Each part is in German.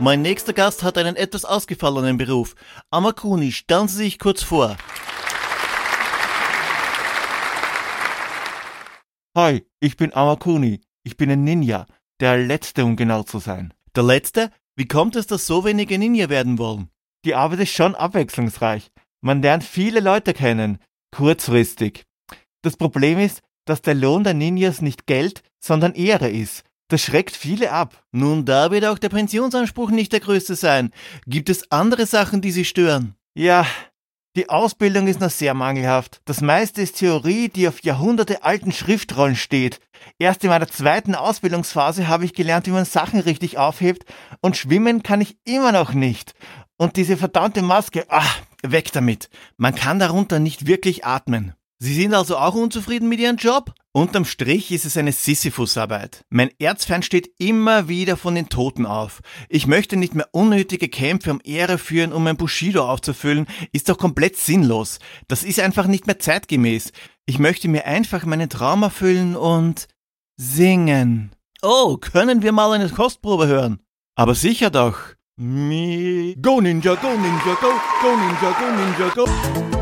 Mein nächster Gast hat einen etwas ausgefallenen Beruf. Amakuni, stellen Sie sich kurz vor. Hi, ich bin Amakuni. Ich bin ein Ninja. Der letzte, um genau zu sein. Der letzte? Wie kommt es, dass so wenige Ninja werden wollen? Die Arbeit ist schon abwechslungsreich. Man lernt viele Leute kennen. Kurzfristig. Das Problem ist, dass der Lohn der Ninjas nicht Geld, sondern Ehre ist. Das schreckt viele ab. Nun, da wird auch der Pensionsanspruch nicht der größte sein. Gibt es andere Sachen, die Sie stören? Ja, die Ausbildung ist noch sehr mangelhaft. Das meiste ist Theorie, die auf Jahrhunderte alten Schriftrollen steht. Erst in meiner zweiten Ausbildungsphase habe ich gelernt, wie man Sachen richtig aufhebt und schwimmen kann ich immer noch nicht. Und diese verdammte Maske, ach, weg damit. Man kann darunter nicht wirklich atmen. Sie sind also auch unzufrieden mit Ihrem Job? Unterm Strich ist es eine Sisyphusarbeit. Mein Erzfeind steht immer wieder von den Toten auf. Ich möchte nicht mehr unnötige Kämpfe um Ehre führen, um mein Bushido aufzufüllen, ist doch komplett sinnlos. Das ist einfach nicht mehr zeitgemäß. Ich möchte mir einfach meinen Traum erfüllen und singen. Oh, können wir mal eine Kostprobe hören? Aber sicher doch. Me. Go Ninja, go Ninja, go, go Ninja, go Ninja, go.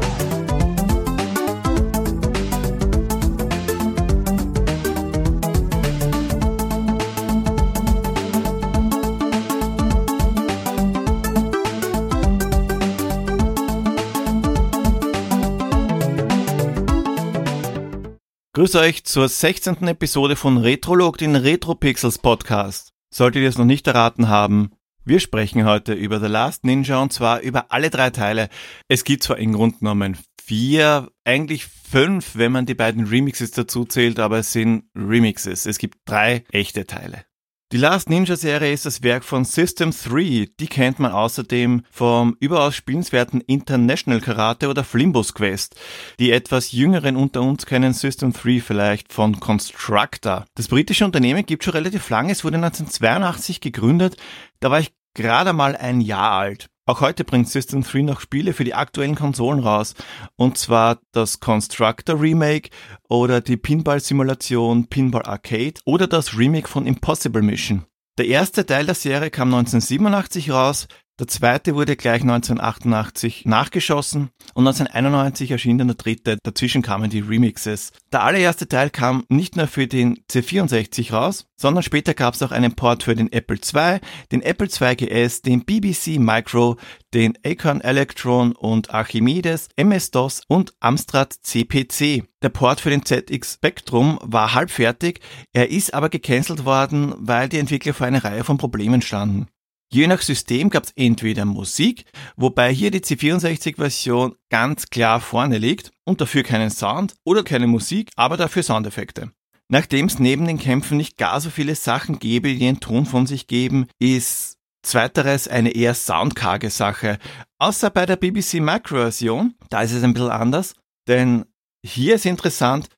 Grüß euch zur 16. Episode von Retrolog, den Retropixels Podcast. Solltet ihr es noch nicht erraten haben, wir sprechen heute über The Last Ninja und zwar über alle drei Teile. Es gibt zwar im Grunde genommen vier, eigentlich fünf, wenn man die beiden Remixes dazu zählt, aber es sind Remixes. Es gibt drei echte Teile. Die Last Ninja Serie ist das Werk von System 3. Die kennt man außerdem vom überaus spielenswerten International Karate oder Flimbus Quest. Die etwas jüngeren unter uns kennen System 3 vielleicht von Constructor. Das britische Unternehmen gibt schon relativ lange. Es wurde 1982 gegründet. Da war ich gerade mal ein Jahr alt. Auch heute bringt System 3 noch Spiele für die aktuellen Konsolen raus. Und zwar das Constructor Remake oder die Pinball-Simulation Pinball Arcade oder das Remake von Impossible Mission. Der erste Teil der Serie kam 1987 raus, der zweite wurde gleich 1988 nachgeschossen und 1991 erschien dann der dritte. Dazwischen kamen die Remixes. Der allererste Teil kam nicht nur für den C64 raus, sondern später gab es auch einen Port für den Apple II, den Apple II GS, den BBC Micro, den Acorn Electron und Archimedes, MS-DOS und Amstrad CPC. Der Port für den ZX Spectrum war halb fertig, er ist aber gecancelt worden, weil die Entwickler vor einer Reihe von Problemen standen. Je nach System gab es entweder Musik, wobei hier die C64-Version ganz klar vorne liegt und dafür keinen Sound, oder keine Musik, aber dafür Soundeffekte. Nachdem es neben den Kämpfen nicht gar so viele Sachen gäbe, die einen Ton von sich geben, ist zweiteres eine eher soundkarge Sache. Außer bei der BBC Micro-Version, da ist es ein bisschen anders, denn hier ist interessant,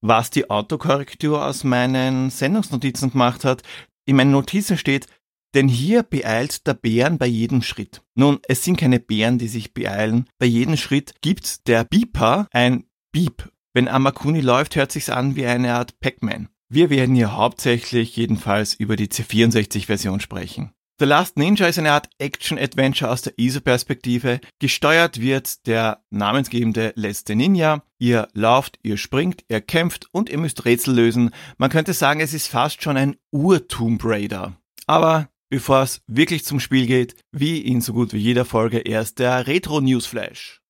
was die Autokorrektur aus meinen Sendungsnotizen gemacht hat. In meinen Notizen steht denn hier beeilt der Bären bei jedem Schritt. Nun, es sind keine Bären, die sich beeilen. Bei jedem Schritt gibt der Beeper ein Beep. Wenn Amakuni läuft, hört sich's an wie eine Art Pac-Man. Wir werden hier hauptsächlich jedenfalls über die C64-Version sprechen. The Last Ninja ist eine Art Action-Adventure aus der ISO-Perspektive. Gesteuert wird der namensgebende letzte Ninja. Ihr lauft, ihr springt, ihr kämpft und ihr müsst Rätsel lösen. Man könnte sagen, es ist fast schon ein Ur-Tomb Raider. Aber Bevor es wirklich zum Spiel geht, wie in so gut wie jeder Folge erst der Retro Newsflash.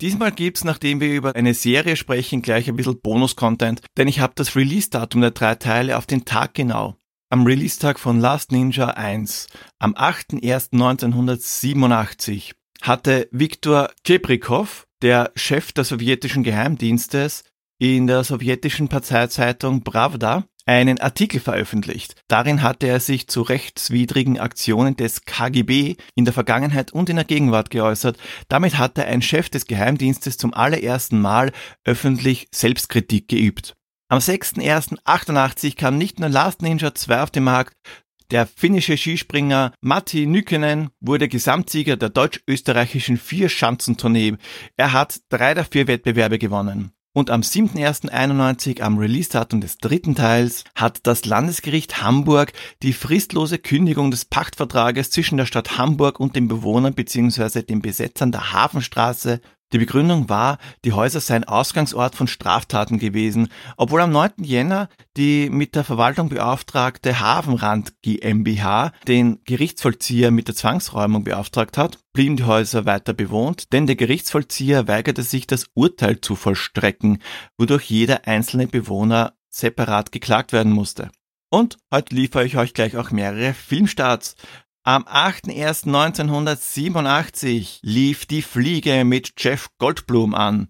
Diesmal gibt's, nachdem wir über eine Serie sprechen, gleich ein bisschen Bonus-Content, denn ich habe das Release-Datum der drei Teile auf den Tag genau. Am Release-Tag von Last Ninja 1, am 8.1.1987, hatte Viktor Cheprikov, der Chef des sowjetischen Geheimdienstes, in der sowjetischen Parteizeitung Pravda einen Artikel veröffentlicht. Darin hatte er sich zu rechtswidrigen Aktionen des KGB in der Vergangenheit und in der Gegenwart geäußert. Damit hatte ein Chef des Geheimdienstes zum allerersten Mal öffentlich Selbstkritik geübt. Am 6.1.88 kam nicht nur Last Ninja 2 auf den Markt, der finnische Skispringer Matti Nykänen wurde Gesamtsieger der deutsch-österreichischen Vier-Schanzentournee. Er hat drei der vier Wettbewerbe gewonnen. Und am 7.1.91, am Release-Datum des dritten Teils, hat das Landesgericht Hamburg die fristlose Kündigung des Pachtvertrages zwischen der Stadt Hamburg und den Bewohnern bzw. den Besetzern der Hafenstraße die Begründung war, die Häuser seien Ausgangsort von Straftaten gewesen, obwohl am 9. Jänner die mit der Verwaltung beauftragte Hafenrand GmbH den Gerichtsvollzieher mit der Zwangsräumung beauftragt hat, blieben die Häuser weiter bewohnt, denn der Gerichtsvollzieher weigerte sich, das Urteil zu vollstrecken, wodurch jeder einzelne Bewohner separat geklagt werden musste. Und heute liefere ich euch gleich auch mehrere Filmstarts. Am 8.1.1987 lief die Fliege mit Jeff Goldblum an.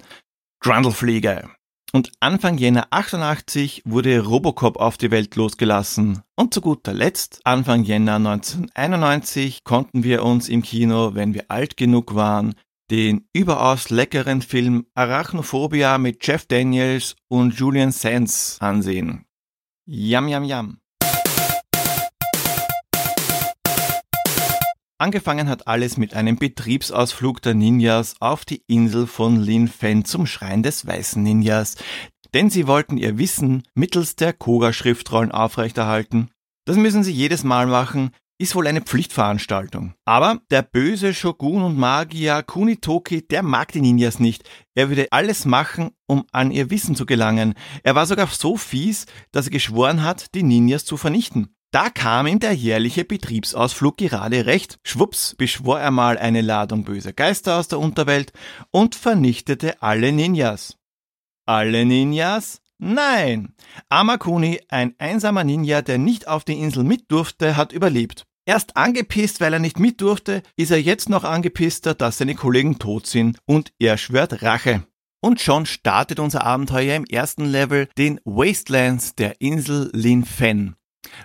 Grundlefliege. Und Anfang Jänner 88 wurde Robocop auf die Welt losgelassen. Und zu guter Letzt, Anfang Jänner 1991, konnten wir uns im Kino, wenn wir alt genug waren, den überaus leckeren Film Arachnophobia mit Jeff Daniels und Julian Sands ansehen. Yam, yam, yam. Angefangen hat alles mit einem Betriebsausflug der Ninjas auf die Insel von Lin Fen zum Schrein des Weißen Ninjas, denn sie wollten ihr Wissen mittels der Koga-Schriftrollen aufrechterhalten. Das müssen sie jedes Mal machen, ist wohl eine Pflichtveranstaltung. Aber der böse Shogun und Magier Kunitoki, der mag die Ninjas nicht. Er würde alles machen, um an ihr Wissen zu gelangen. Er war sogar so fies, dass er geschworen hat, die Ninjas zu vernichten. Da kam ihm der jährliche Betriebsausflug gerade recht. Schwupps beschwor er mal eine Ladung böser Geister aus der Unterwelt und vernichtete alle Ninjas. Alle Ninjas? Nein! Amakuni, ein einsamer Ninja, der nicht auf die Insel mit durfte, hat überlebt. Erst angepisst, weil er nicht mit durfte, ist er jetzt noch angepisster, dass seine Kollegen tot sind und er schwört Rache. Und schon startet unser Abenteuer im ersten Level, den Wastelands der Insel Lin Fen.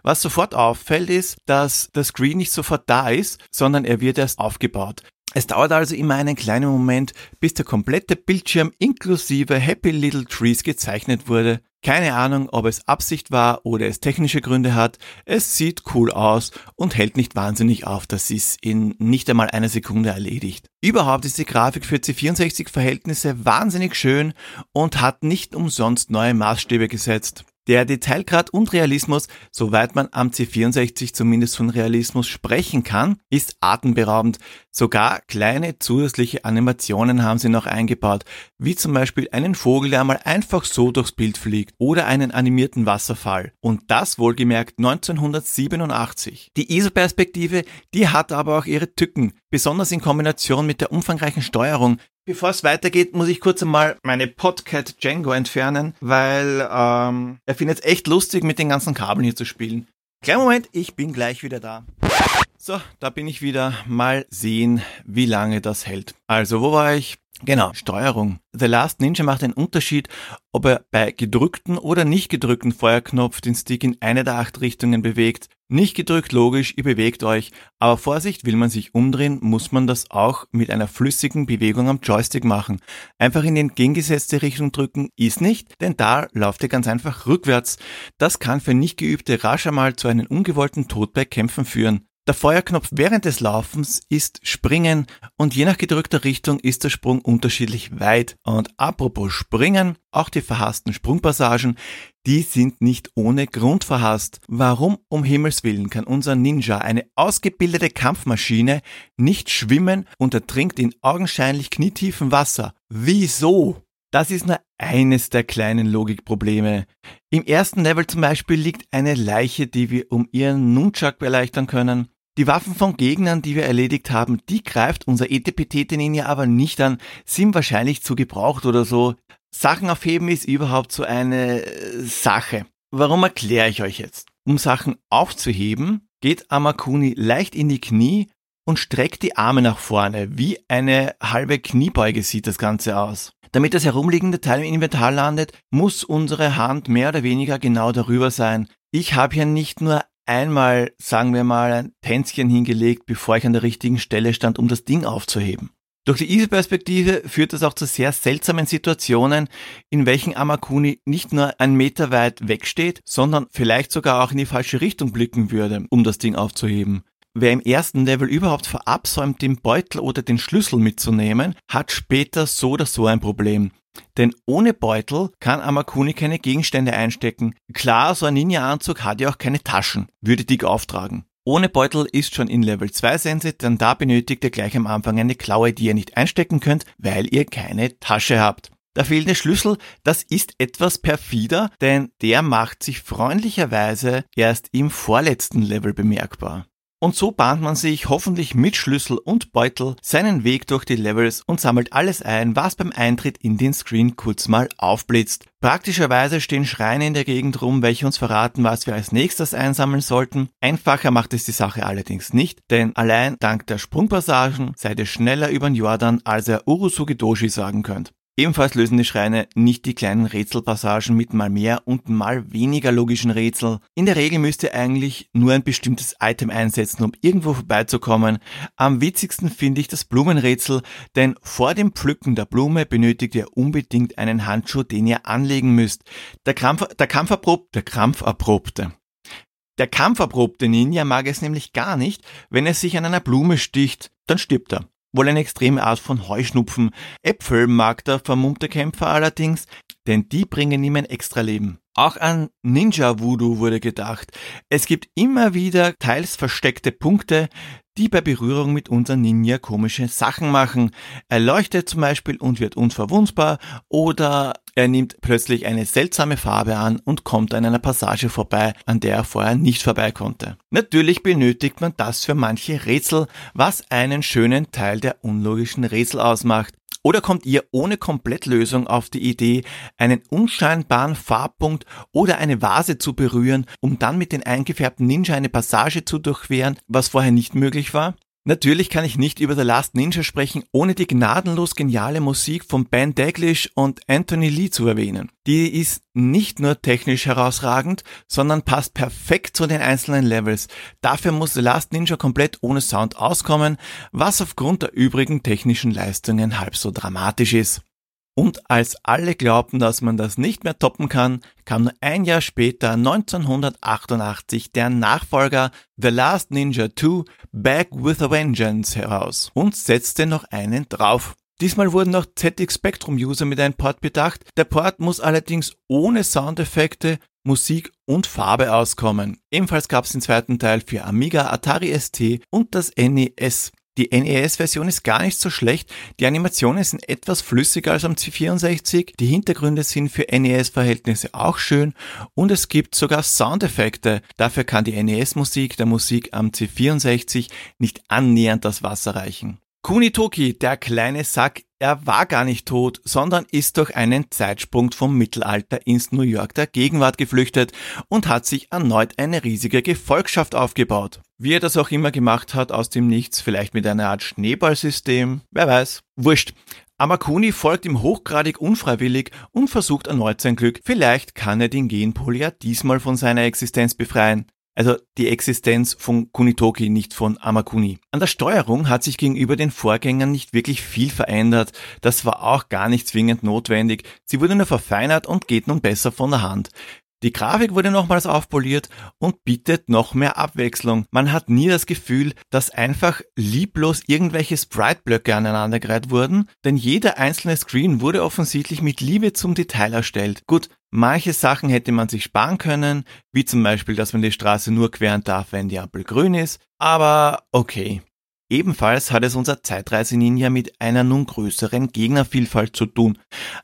Was sofort auffällt, ist, dass der Screen nicht sofort da ist, sondern er wird erst aufgebaut. Es dauert also immer einen kleinen Moment, bis der komplette Bildschirm inklusive Happy Little Trees gezeichnet wurde. Keine Ahnung, ob es Absicht war oder es technische Gründe hat. Es sieht cool aus und hält nicht wahnsinnig auf. Das ist in nicht einmal einer Sekunde erledigt. Überhaupt ist die Grafik für C64-Verhältnisse wahnsinnig schön und hat nicht umsonst neue Maßstäbe gesetzt. Der Detailgrad und Realismus, soweit man am C64 zumindest von Realismus sprechen kann, ist atemberaubend. Sogar kleine zusätzliche Animationen haben sie noch eingebaut, wie zum Beispiel einen Vogel, der mal einfach so durchs Bild fliegt oder einen animierten Wasserfall. Und das wohlgemerkt 1987. Die ISO-Perspektive, die hat aber auch ihre Tücken, besonders in Kombination mit der umfangreichen Steuerung, Bevor es weitergeht, muss ich kurz einmal meine Podcat Django entfernen, weil ähm, er findet es echt lustig, mit den ganzen Kabeln hier zu spielen. Kleinen Moment, ich bin gleich wieder da. So, da bin ich wieder. Mal sehen, wie lange das hält. Also, wo war ich? Genau, Steuerung. The Last Ninja macht einen Unterschied, ob er bei gedrückten oder nicht gedrückten Feuerknopf den Stick in eine der acht Richtungen bewegt. Nicht gedrückt, logisch, ihr bewegt euch. Aber Vorsicht, will man sich umdrehen, muss man das auch mit einer flüssigen Bewegung am Joystick machen. Einfach in die entgegengesetzte Richtung drücken ist nicht, denn da lauft ihr ganz einfach rückwärts. Das kann für nicht geübte rasch einmal zu einem ungewollten Tod bei Kämpfen führen. Der Feuerknopf während des Laufens ist Springen und je nach gedrückter Richtung ist der Sprung unterschiedlich weit. Und apropos Springen, auch die verhassten Sprungpassagen, die sind nicht ohne Grund verhasst. Warum um Himmels Willen kann unser Ninja, eine ausgebildete Kampfmaschine, nicht schwimmen und ertrinkt in augenscheinlich knietiefem Wasser? Wieso? Das ist nur eines der kleinen Logikprobleme. Im ersten Level zum Beispiel liegt eine Leiche, die wir um ihren Nunchuck erleichtern können. Die Waffen von Gegnern, die wir erledigt haben, die greift unser ETPT-Ninja aber nicht an, sind wahrscheinlich zu gebraucht oder so. Sachen aufheben ist überhaupt so eine äh, Sache. Warum erkläre ich euch jetzt? Um Sachen aufzuheben, geht Amakuni leicht in die Knie und streckt die Arme nach vorne. Wie eine halbe Kniebeuge sieht das Ganze aus. Damit das herumliegende Teil im Inventar landet, muss unsere Hand mehr oder weniger genau darüber sein. Ich habe hier nicht nur einmal, sagen wir mal, ein Tänzchen hingelegt, bevor ich an der richtigen Stelle stand, um das Ding aufzuheben. Durch die Easy-Perspektive führt das auch zu sehr seltsamen Situationen, in welchen Amakuni nicht nur einen Meter weit wegsteht, sondern vielleicht sogar auch in die falsche Richtung blicken würde, um das Ding aufzuheben. Wer im ersten Level überhaupt verabsäumt, den Beutel oder den Schlüssel mitzunehmen, hat später so oder so ein Problem. Denn ohne Beutel kann Amakuni keine Gegenstände einstecken. Klar, so ein Ninja-Anzug hat ja auch keine Taschen, würde Dick auftragen. Ohne Beutel ist schon in Level 2 Sense, denn da benötigt ihr gleich am Anfang eine Klaue, die ihr nicht einstecken könnt, weil ihr keine Tasche habt. Der fehlende Schlüssel, das ist etwas perfider, denn der macht sich freundlicherweise erst im vorletzten Level bemerkbar. Und so bahnt man sich hoffentlich mit Schlüssel und Beutel seinen Weg durch die Levels und sammelt alles ein, was beim Eintritt in den Screen kurz mal aufblitzt. Praktischerweise stehen Schreine in der Gegend rum, welche uns verraten, was wir als nächstes einsammeln sollten. Einfacher macht es die Sache allerdings nicht, denn allein dank der Sprungpassagen seid ihr schneller über den Jordan, als ihr Urusugi Doshi sagen könnt. Ebenfalls lösen die Schreine nicht die kleinen Rätselpassagen mit mal mehr und mal weniger logischen Rätsel. In der Regel müsst ihr eigentlich nur ein bestimmtes Item einsetzen, um irgendwo vorbeizukommen. Am witzigsten finde ich das Blumenrätsel, denn vor dem Pflücken der Blume benötigt ihr unbedingt einen Handschuh, den ihr anlegen müsst. Der, Krampf, der Kampferprob, der Krampferprobte. Der kampferprobte Ninja mag es nämlich gar nicht, wenn er sich an einer Blume sticht, dann stirbt er wohl eine extreme Art von Heuschnupfen. Äpfel mag der vermummte Kämpfer allerdings, denn die bringen ihm ein extra Leben. Auch an Ninja Voodoo wurde gedacht. Es gibt immer wieder teils versteckte Punkte, die bei Berührung mit unserem Ninja komische Sachen machen. Er leuchtet zum Beispiel und wird unverwundbar oder er nimmt plötzlich eine seltsame Farbe an und kommt an einer Passage vorbei, an der er vorher nicht vorbei konnte. Natürlich benötigt man das für manche Rätsel, was einen schönen Teil der unlogischen Rätsel ausmacht. Oder kommt ihr ohne Komplettlösung auf die Idee, einen unscheinbaren Farbpunkt oder eine Vase zu berühren, um dann mit den eingefärbten Ninja eine Passage zu durchqueren, was vorher nicht möglich war? Natürlich kann ich nicht über The Last Ninja sprechen, ohne die gnadenlos geniale Musik von Ben Daglish und Anthony Lee zu erwähnen. Die ist nicht nur technisch herausragend, sondern passt perfekt zu den einzelnen Levels. Dafür muss The Last Ninja komplett ohne Sound auskommen, was aufgrund der übrigen technischen Leistungen halb so dramatisch ist. Und als alle glaubten, dass man das nicht mehr toppen kann, kam nur ein Jahr später, 1988, der Nachfolger The Last Ninja 2 Back with a Vengeance heraus und setzte noch einen drauf. Diesmal wurden noch ZX Spectrum User mit einem Port bedacht. Der Port muss allerdings ohne Soundeffekte, Musik und Farbe auskommen. Ebenfalls gab es den zweiten Teil für Amiga, Atari ST und das NES. Die NES-Version ist gar nicht so schlecht. Die Animationen sind etwas flüssiger als am C64. Die Hintergründe sind für NES-Verhältnisse auch schön und es gibt sogar Soundeffekte. Dafür kann die NES-Musik der Musik am C64 nicht annähernd das Wasser reichen. Kunitoki, der kleine Sack, er war gar nicht tot, sondern ist durch einen Zeitsprung vom Mittelalter ins New York der Gegenwart geflüchtet und hat sich erneut eine riesige Gefolgschaft aufgebaut. Wie er das auch immer gemacht hat, aus dem Nichts, vielleicht mit einer Art Schneeballsystem, wer weiß. Wurscht. Amakuni folgt ihm hochgradig unfreiwillig und versucht erneut sein Glück. Vielleicht kann er den Genpol ja diesmal von seiner Existenz befreien. Also die Existenz von Kunitoki, nicht von Amakuni. An der Steuerung hat sich gegenüber den Vorgängern nicht wirklich viel verändert. Das war auch gar nicht zwingend notwendig. Sie wurde nur verfeinert und geht nun besser von der Hand. Die Grafik wurde nochmals aufpoliert und bietet noch mehr Abwechslung. Man hat nie das Gefühl, dass einfach lieblos irgendwelche Sprite-Blöcke aneinandergereiht wurden, denn jeder einzelne Screen wurde offensichtlich mit Liebe zum Detail erstellt. Gut, manche Sachen hätte man sich sparen können, wie zum Beispiel, dass man die Straße nur queren darf, wenn die Ampel grün ist, aber okay. Ebenfalls hat es unser Zeitreise-Ninja mit einer nun größeren Gegnervielfalt zu tun.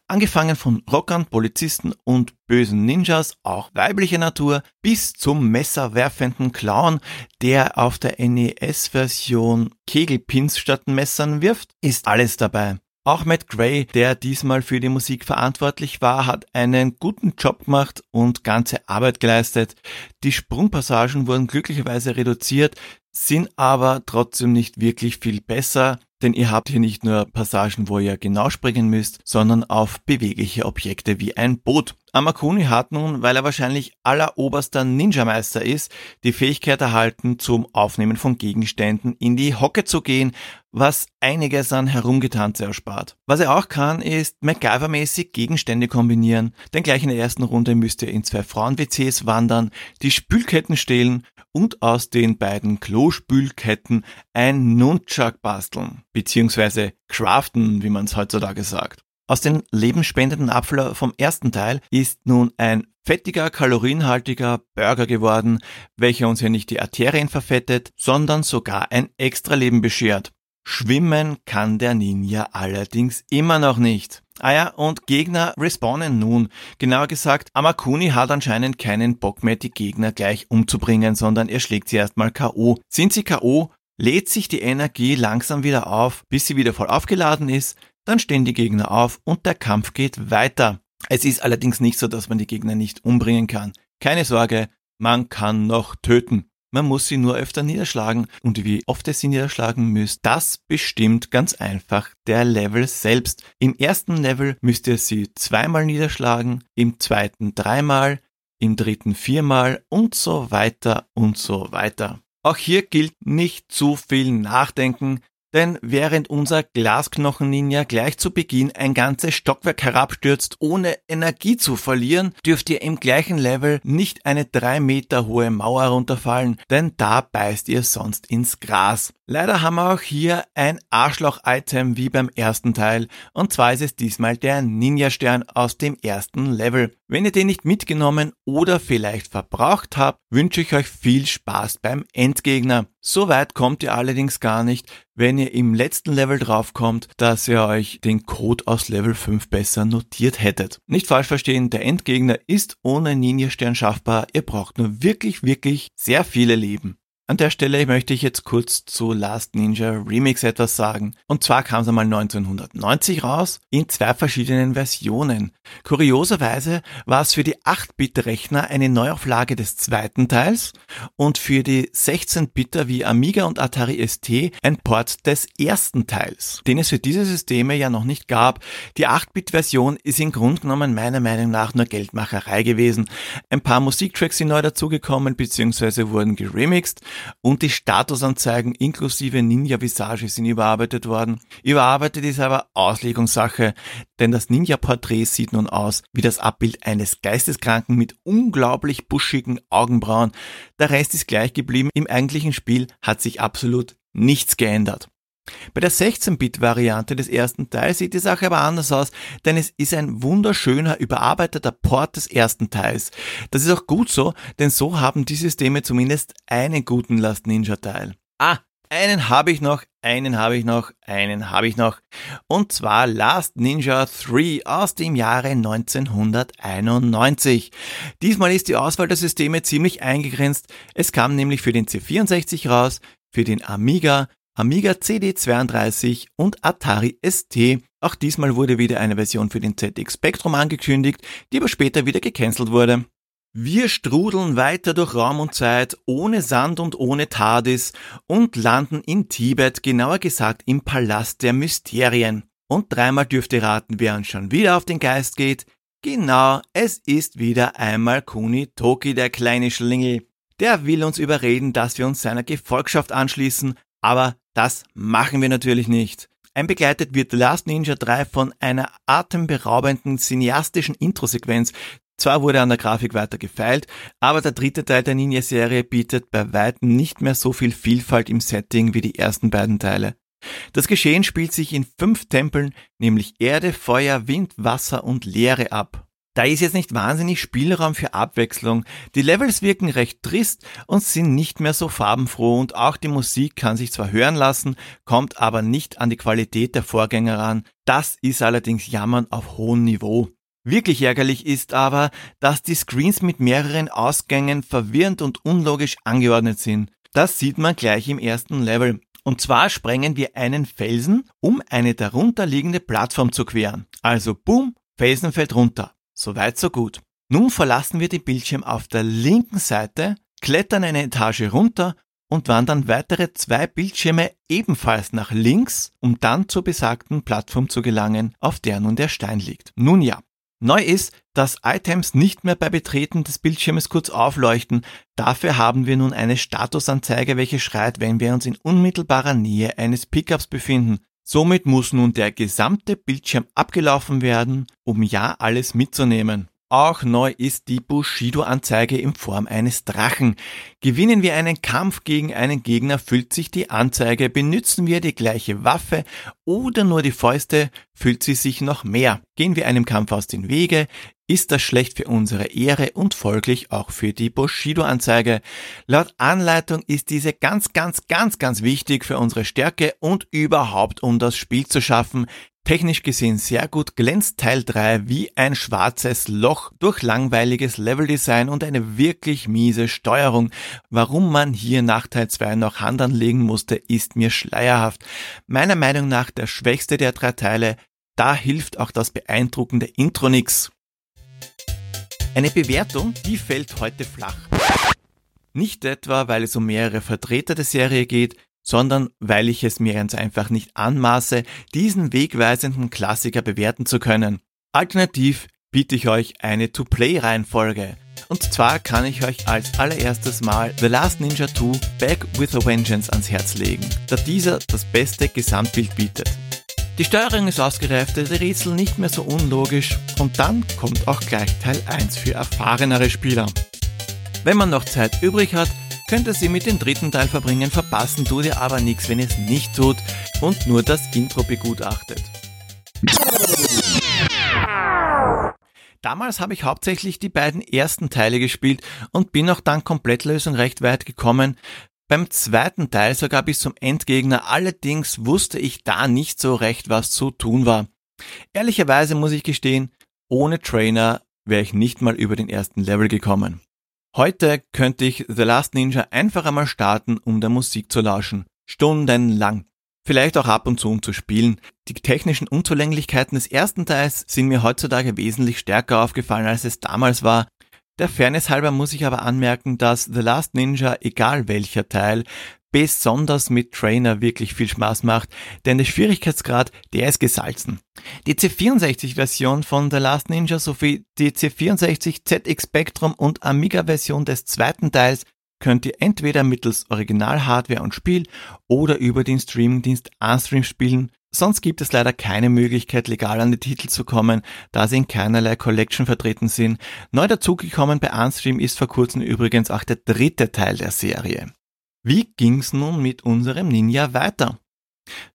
Angefangen von Rockern, Polizisten und bösen Ninjas, auch weiblicher Natur, bis zum messerwerfenden Clown, der auf der NES-Version Kegelpins statt Messern wirft, ist alles dabei. Auch Matt Gray, der diesmal für die Musik verantwortlich war, hat einen guten Job gemacht und ganze Arbeit geleistet. Die Sprungpassagen wurden glücklicherweise reduziert, sind aber trotzdem nicht wirklich viel besser, denn ihr habt hier nicht nur Passagen, wo ihr genau springen müsst, sondern auf bewegliche Objekte wie ein Boot. Amakuni hat nun, weil er wahrscheinlich alleroberster Ninja-Meister ist, die Fähigkeit erhalten, zum Aufnehmen von Gegenständen in die Hocke zu gehen, was einiges an Herumgetanze erspart. Was er auch kann, ist MacGyver-mäßig Gegenstände kombinieren, denn gleich in der ersten Runde müsst ihr in zwei Frauen-WCs wandern, die Spülketten stehlen und aus den beiden Klospülketten ein Nunchuck basteln, beziehungsweise craften, wie man es heutzutage sagt. Aus dem lebensspendenden Apfel vom ersten Teil ist nun ein fettiger, kalorienhaltiger Burger geworden, welcher uns ja nicht die Arterien verfettet, sondern sogar ein Extraleben beschert. Schwimmen kann der Ninja allerdings immer noch nicht. Ah ja, und Gegner respawnen nun. Genauer gesagt, Amakuni hat anscheinend keinen Bock mehr, die Gegner gleich umzubringen, sondern er schlägt sie erstmal K.O. Sind sie K.O., lädt sich die Energie langsam wieder auf, bis sie wieder voll aufgeladen ist, dann stehen die Gegner auf und der Kampf geht weiter. Es ist allerdings nicht so, dass man die Gegner nicht umbringen kann. Keine Sorge, man kann noch töten. Man muss sie nur öfter niederschlagen und wie oft ihr sie niederschlagen müsst, das bestimmt ganz einfach der Level selbst. Im ersten Level müsst ihr sie zweimal niederschlagen, im zweiten dreimal, im dritten viermal und so weiter und so weiter. Auch hier gilt nicht zu viel nachdenken, denn während unser Glasknochen-Ninja gleich zu Beginn ein ganzes Stockwerk herabstürzt, ohne Energie zu verlieren, dürft ihr im gleichen Level nicht eine drei Meter hohe Mauer runterfallen, denn da beißt ihr sonst ins Gras. Leider haben wir auch hier ein Arschloch-Item wie beim ersten Teil, und zwar ist es diesmal der Ninja-Stern aus dem ersten Level. Wenn ihr den nicht mitgenommen oder vielleicht verbraucht habt, wünsche ich euch viel Spaß beim Endgegner. So weit kommt ihr allerdings gar nicht, wenn ihr im letzten Level draufkommt, dass ihr euch den Code aus Level 5 besser notiert hättet. Nicht falsch verstehen, der Endgegner ist ohne Ninja-Stern schaffbar, ihr braucht nur wirklich, wirklich sehr viele Leben. An der Stelle möchte ich jetzt kurz zu Last Ninja Remix etwas sagen. Und zwar kam es einmal 1990 raus, in zwei verschiedenen Versionen. Kurioserweise war es für die 8-Bit-Rechner eine Neuauflage des zweiten Teils und für die 16-Bitter wie Amiga und Atari ST ein Port des ersten Teils, den es für diese Systeme ja noch nicht gab. Die 8-Bit-Version ist im Grunde genommen meiner Meinung nach nur Geldmacherei gewesen. Ein paar Musiktracks sind neu dazugekommen bzw. wurden geremixed und die Statusanzeigen inklusive Ninja-Visage sind überarbeitet worden. Überarbeitet ist aber Auslegungssache, denn das Ninja-Porträt sieht nun aus wie das Abbild eines Geisteskranken mit unglaublich buschigen Augenbrauen. Der Rest ist gleich geblieben. Im eigentlichen Spiel hat sich absolut nichts geändert. Bei der 16-Bit-Variante des ersten Teils sieht die Sache aber anders aus, denn es ist ein wunderschöner, überarbeiteter Port des ersten Teils. Das ist auch gut so, denn so haben die Systeme zumindest einen guten Last Ninja-Teil. Ah, einen habe ich noch, einen habe ich noch, einen habe ich noch. Und zwar Last Ninja 3 aus dem Jahre 1991. Diesmal ist die Auswahl der Systeme ziemlich eingegrenzt. Es kam nämlich für den C64 raus, für den Amiga, Amiga CD32 und Atari ST. Auch diesmal wurde wieder eine Version für den ZX Spectrum angekündigt, die aber später wieder gecancelt wurde. Wir strudeln weiter durch Raum und Zeit, ohne Sand und ohne TARDIS und landen in Tibet, genauer gesagt im Palast der Mysterien. Und dreimal dürft ihr raten, wer uns schon wieder auf den Geist geht. Genau, es ist wieder einmal Kuni Toki, der kleine Schlingel. Der will uns überreden, dass wir uns seiner Gefolgschaft anschließen, aber das machen wir natürlich nicht. Einbegleitet wird The Last Ninja 3 von einer atemberaubenden cineastischen Introsequenz. Zwar wurde an der Grafik weiter gefeilt, aber der dritte Teil der Ninja-Serie bietet bei weitem nicht mehr so viel Vielfalt im Setting wie die ersten beiden Teile. Das Geschehen spielt sich in fünf Tempeln, nämlich Erde, Feuer, Wind, Wasser und Leere ab. Da ist jetzt nicht wahnsinnig Spielraum für Abwechslung. Die Levels wirken recht trist und sind nicht mehr so farbenfroh und auch die Musik kann sich zwar hören lassen, kommt aber nicht an die Qualität der Vorgänger ran. Das ist allerdings Jammern auf hohem Niveau. Wirklich ärgerlich ist aber, dass die Screens mit mehreren Ausgängen verwirrend und unlogisch angeordnet sind. Das sieht man gleich im ersten Level. Und zwar sprengen wir einen Felsen, um eine darunter liegende Plattform zu queren. Also boom, Felsen fällt runter. Soweit so gut. Nun verlassen wir den Bildschirm auf der linken Seite, klettern eine Etage runter und wandern weitere zwei Bildschirme ebenfalls nach links, um dann zur besagten Plattform zu gelangen, auf der nun der Stein liegt. Nun ja. Neu ist, dass Items nicht mehr bei Betreten des Bildschirmes kurz aufleuchten. Dafür haben wir nun eine Statusanzeige, welche schreit, wenn wir uns in unmittelbarer Nähe eines Pickups befinden. Somit muss nun der gesamte Bildschirm abgelaufen werden, um ja alles mitzunehmen. Auch neu ist die Bushido-Anzeige in Form eines Drachen. Gewinnen wir einen Kampf gegen einen Gegner, füllt sich die Anzeige. Benützen wir die gleiche Waffe oder nur die Fäuste, füllt sie sich noch mehr. Gehen wir einem Kampf aus den Wege, ist das schlecht für unsere Ehre und folglich auch für die Bushido-Anzeige. Laut Anleitung ist diese ganz, ganz, ganz, ganz wichtig für unsere Stärke und überhaupt um das Spiel zu schaffen. Technisch gesehen sehr gut glänzt Teil 3 wie ein schwarzes Loch durch langweiliges Leveldesign und eine wirklich miese Steuerung. Warum man hier nach Teil 2 noch Hand anlegen musste, ist mir schleierhaft. Meiner Meinung nach der schwächste der drei Teile, da hilft auch das beeindruckende Intro nix. Eine Bewertung, die fällt heute flach. Nicht etwa, weil es um mehrere Vertreter der Serie geht, sondern weil ich es mir ganz einfach nicht anmaße, diesen wegweisenden Klassiker bewerten zu können. Alternativ biete ich euch eine To-Play-Reihenfolge. Und zwar kann ich euch als allererstes mal The Last Ninja 2 Back with a Vengeance ans Herz legen, da dieser das beste Gesamtbild bietet. Die Steuerung ist ausgereift, die Rätsel nicht mehr so unlogisch und dann kommt auch gleich Teil 1 für erfahrenere Spieler. Wenn man noch Zeit übrig hat, könnte sie mit dem dritten Teil verbringen, verpassen tut ihr aber nichts, wenn es nicht tut und nur das Intro begutachtet. Damals habe ich hauptsächlich die beiden ersten Teile gespielt und bin auch dann Komplettlösung recht weit gekommen. Beim zweiten Teil sogar bis zum Endgegner, allerdings wusste ich da nicht so recht, was zu tun war. Ehrlicherweise muss ich gestehen, ohne Trainer wäre ich nicht mal über den ersten Level gekommen. Heute könnte ich The Last Ninja einfach einmal starten, um der Musik zu lauschen. Stundenlang. Vielleicht auch ab und zu um zu spielen. Die technischen Unzulänglichkeiten des ersten Teils sind mir heutzutage wesentlich stärker aufgefallen, als es damals war. Der Fairness halber muss ich aber anmerken, dass The Last Ninja, egal welcher Teil, besonders mit Trainer wirklich viel Spaß macht, denn der Schwierigkeitsgrad, der ist gesalzen. Die C64-Version von The Last Ninja sowie die C64 ZX Spectrum und Amiga-Version des zweiten Teils könnt ihr entweder mittels Original-Hardware und Spiel oder über den Streamingdienst Unstream spielen. Sonst gibt es leider keine Möglichkeit, legal an die Titel zu kommen, da sie in keinerlei Collection vertreten sind. Neu dazugekommen bei Unstream ist vor kurzem übrigens auch der dritte Teil der Serie. Wie ging's nun mit unserem Ninja weiter?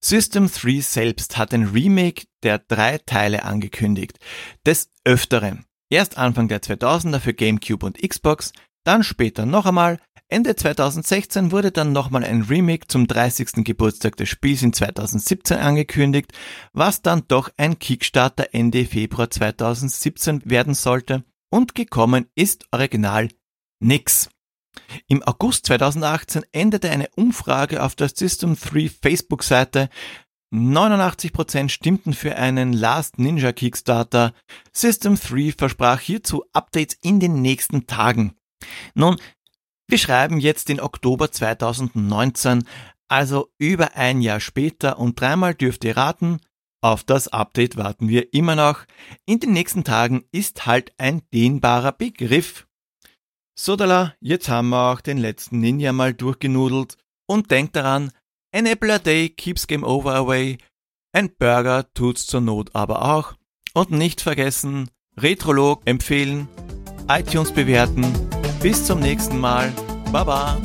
System 3 selbst hat ein Remake der drei Teile angekündigt. Des Öfteren. Erst Anfang der 2000er für GameCube und Xbox, dann später noch einmal. Ende 2016 wurde dann nochmal ein Remake zum 30. Geburtstag des Spiels in 2017 angekündigt, was dann doch ein Kickstarter Ende Februar 2017 werden sollte. Und gekommen ist original nix. Im August 2018 endete eine Umfrage auf der System 3 Facebook-Seite. 89% stimmten für einen Last Ninja Kickstarter. System 3 versprach hierzu Updates in den nächsten Tagen. Nun, wir schreiben jetzt den Oktober 2019, also über ein Jahr später und dreimal dürft ihr raten, auf das Update warten wir immer noch. In den nächsten Tagen ist halt ein dehnbarer Begriff. Sodala, jetzt haben wir auch den letzten Ninja mal durchgenudelt und denkt daran, an apple a day keeps game over away, ein Burger tut's zur Not aber auch. Und nicht vergessen, Retrolog empfehlen, iTunes bewerten. Bis zum nächsten Mal. Baba.